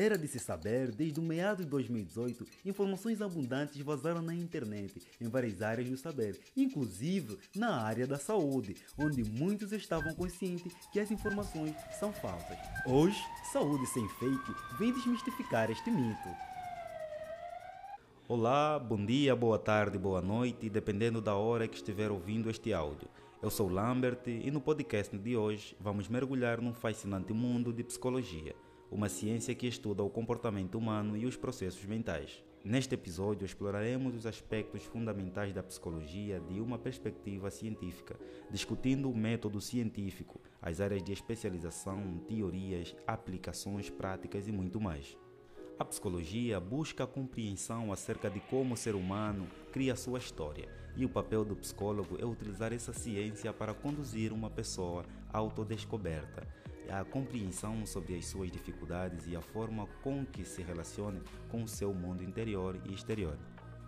Era de se saber, desde o meado de 2018, informações abundantes vazaram na internet em várias áreas do saber, inclusive na área da saúde, onde muitos estavam conscientes que as informações são falsas. Hoje, Saúde Sem Fake vem desmistificar este mito. Olá, bom dia, boa tarde, boa noite, dependendo da hora que estiver ouvindo este áudio. Eu sou Lambert e no podcast de hoje vamos mergulhar num fascinante mundo de psicologia, uma ciência que estuda o comportamento humano e os processos mentais. Neste episódio exploraremos os aspectos fundamentais da psicologia de uma perspectiva científica, discutindo o método científico, as áreas de especialização, teorias, aplicações práticas e muito mais. A psicologia busca a compreensão acerca de como o ser humano cria sua história, e o papel do psicólogo é utilizar essa ciência para conduzir uma pessoa à autodescoberta, à compreensão sobre as suas dificuldades e a forma com que se relaciona com o seu mundo interior e exterior.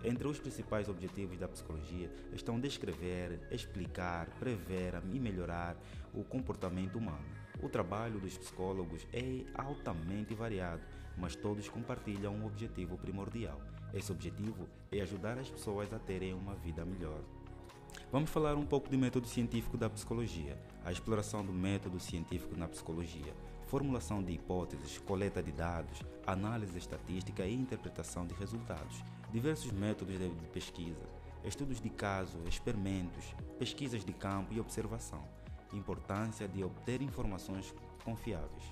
Entre os principais objetivos da psicologia estão descrever, explicar, prever e melhorar o comportamento humano. O trabalho dos psicólogos é altamente variado, mas todos compartilham um objetivo primordial. Esse objetivo é ajudar as pessoas a terem uma vida melhor. Vamos falar um pouco do método científico da psicologia, a exploração do método científico na psicologia, formulação de hipóteses, coleta de dados, análise estatística e interpretação de resultados, diversos métodos de pesquisa, estudos de caso, experimentos, pesquisas de campo e observação, importância de obter informações confiáveis,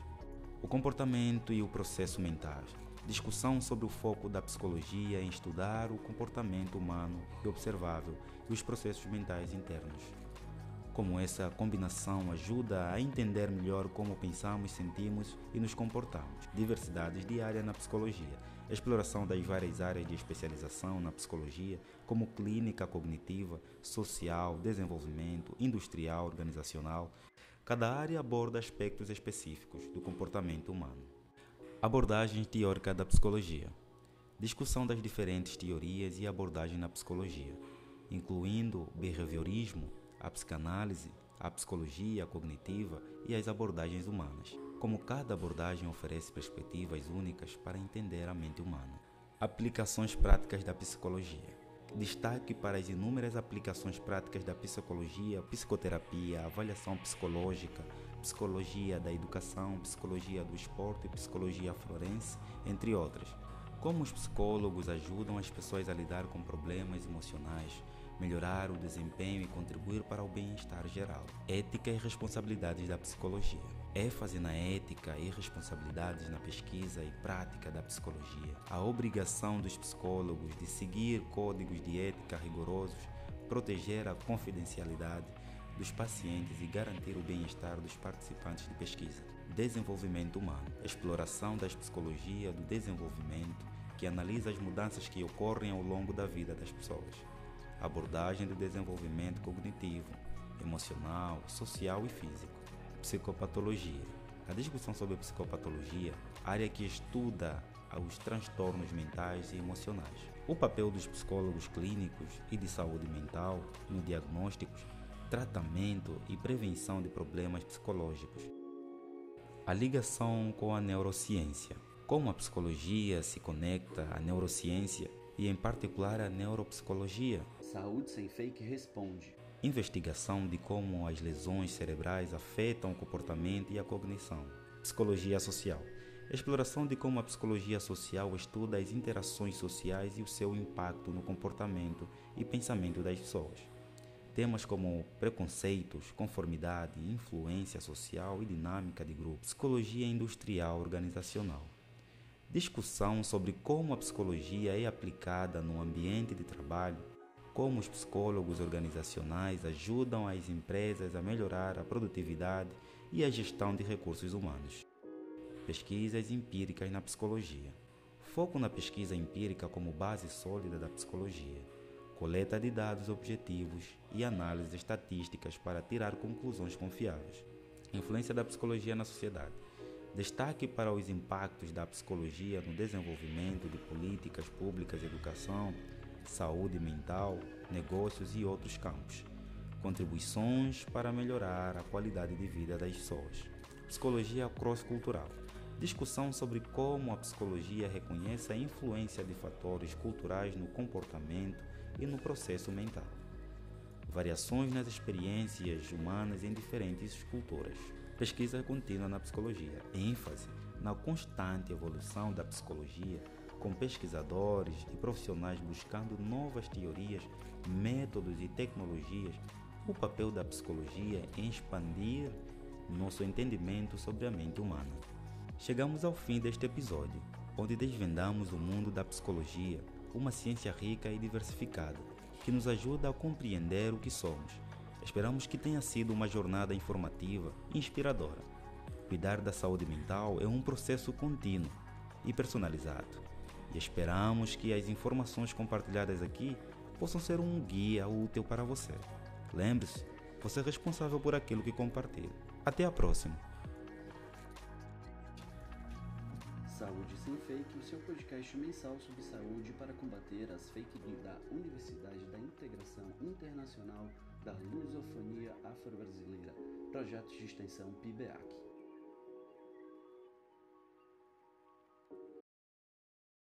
o comportamento e o processo mental, discussão sobre o foco da psicologia em estudar o comportamento humano e observável e os processos mentais internos como essa combinação ajuda a entender melhor como pensamos, sentimos e nos comportamos. Diversidades diárias na psicologia, exploração das várias áreas de especialização na psicologia, como clínica cognitiva, social, desenvolvimento, industrial, organizacional. Cada área aborda aspectos específicos do comportamento humano. Abordagem teórica da psicologia. Discussão das diferentes teorias e abordagens na psicologia, incluindo behaviorismo, a psicanálise, a psicologia cognitiva e as abordagens humanas, como cada abordagem oferece perspectivas únicas para entender a mente humana. Aplicações práticas da psicologia. Destaque para as inúmeras aplicações práticas da psicologia, psicoterapia, avaliação psicológica, psicologia da educação, psicologia do esporte psicologia forense, entre outras. Como os psicólogos ajudam as pessoas a lidar com problemas emocionais, melhorar o desempenho e contribuir para o bem-estar geral. Ética e responsabilidades da psicologia. ênfase na ética e responsabilidades na pesquisa e prática da psicologia. A obrigação dos psicólogos de seguir códigos de ética rigorosos, proteger a confidencialidade dos pacientes e garantir o bem-estar dos participantes de pesquisa. Desenvolvimento humano. Exploração das psicologia do desenvolvimento que analisa as mudanças que ocorrem ao longo da vida das pessoas abordagem do desenvolvimento cognitivo, emocional, social e físico. Psicopatologia. A discussão sobre a psicopatologia, área que estuda os transtornos mentais e emocionais. O papel dos psicólogos clínicos e de saúde mental no diagnóstico, tratamento e prevenção de problemas psicológicos. A ligação com a neurociência. Como a psicologia se conecta à neurociência e, em particular, à neuropsicologia, Saúde Sem Fake responde. Investigação de como as lesões cerebrais afetam o comportamento e a cognição. Psicologia social. Exploração de como a psicologia social estuda as interações sociais e o seu impacto no comportamento e pensamento das pessoas. Temas como preconceitos, conformidade, influência social e dinâmica de grupo. Psicologia industrial organizacional. Discussão sobre como a psicologia é aplicada no ambiente de trabalho como os psicólogos organizacionais ajudam as empresas a melhorar a produtividade e a gestão de recursos humanos. Pesquisas empíricas na psicologia. Foco na pesquisa empírica como base sólida da psicologia. Coleta de dados objetivos e análises estatísticas para tirar conclusões confiáveis. Influência da psicologia na sociedade. Destaque para os impactos da psicologia no desenvolvimento de políticas públicas educação, saúde mental, negócios e outros campos. Contribuições para melhorar a qualidade de vida das pessoas. Psicologia cross-cultural. discussão sobre como a psicologia reconhece a influência de fatores culturais no comportamento e no processo mental, variações nas experiências humanas em diferentes culturas, pesquisa contínua na psicologia, ênfase na constante evolução da psicologia, com pesquisadores e profissionais buscando novas teorias, métodos e tecnologias, o papel da psicologia em expandir nosso entendimento sobre a mente humana. Chegamos ao fim deste episódio, onde desvendamos o mundo da psicologia, uma ciência rica e diversificada, que nos ajuda a compreender o que somos. Esperamos que tenha sido uma jornada informativa e inspiradora. Cuidar da saúde mental é um processo contínuo e personalizado, e esperamos que as informações compartilhadas aqui possam ser um guia útil para você. Lembre-se, você é responsável por aquilo que compartilha. Até a próxima! Saúde Sem Fake, o seu podcast mensal sobre saúde para combater as fake news da Universidade da Integração Internacional da Lusofonia Afro-Brasileira, projeto de extensão PIBEAC.